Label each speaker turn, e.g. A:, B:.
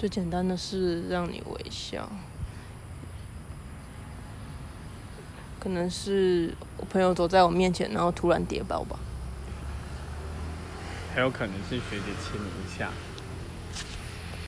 A: 最简单的是让你微笑，可能是我朋友走在我面前，然后突然跌倒吧。
B: 还有可能是学姐亲你一下。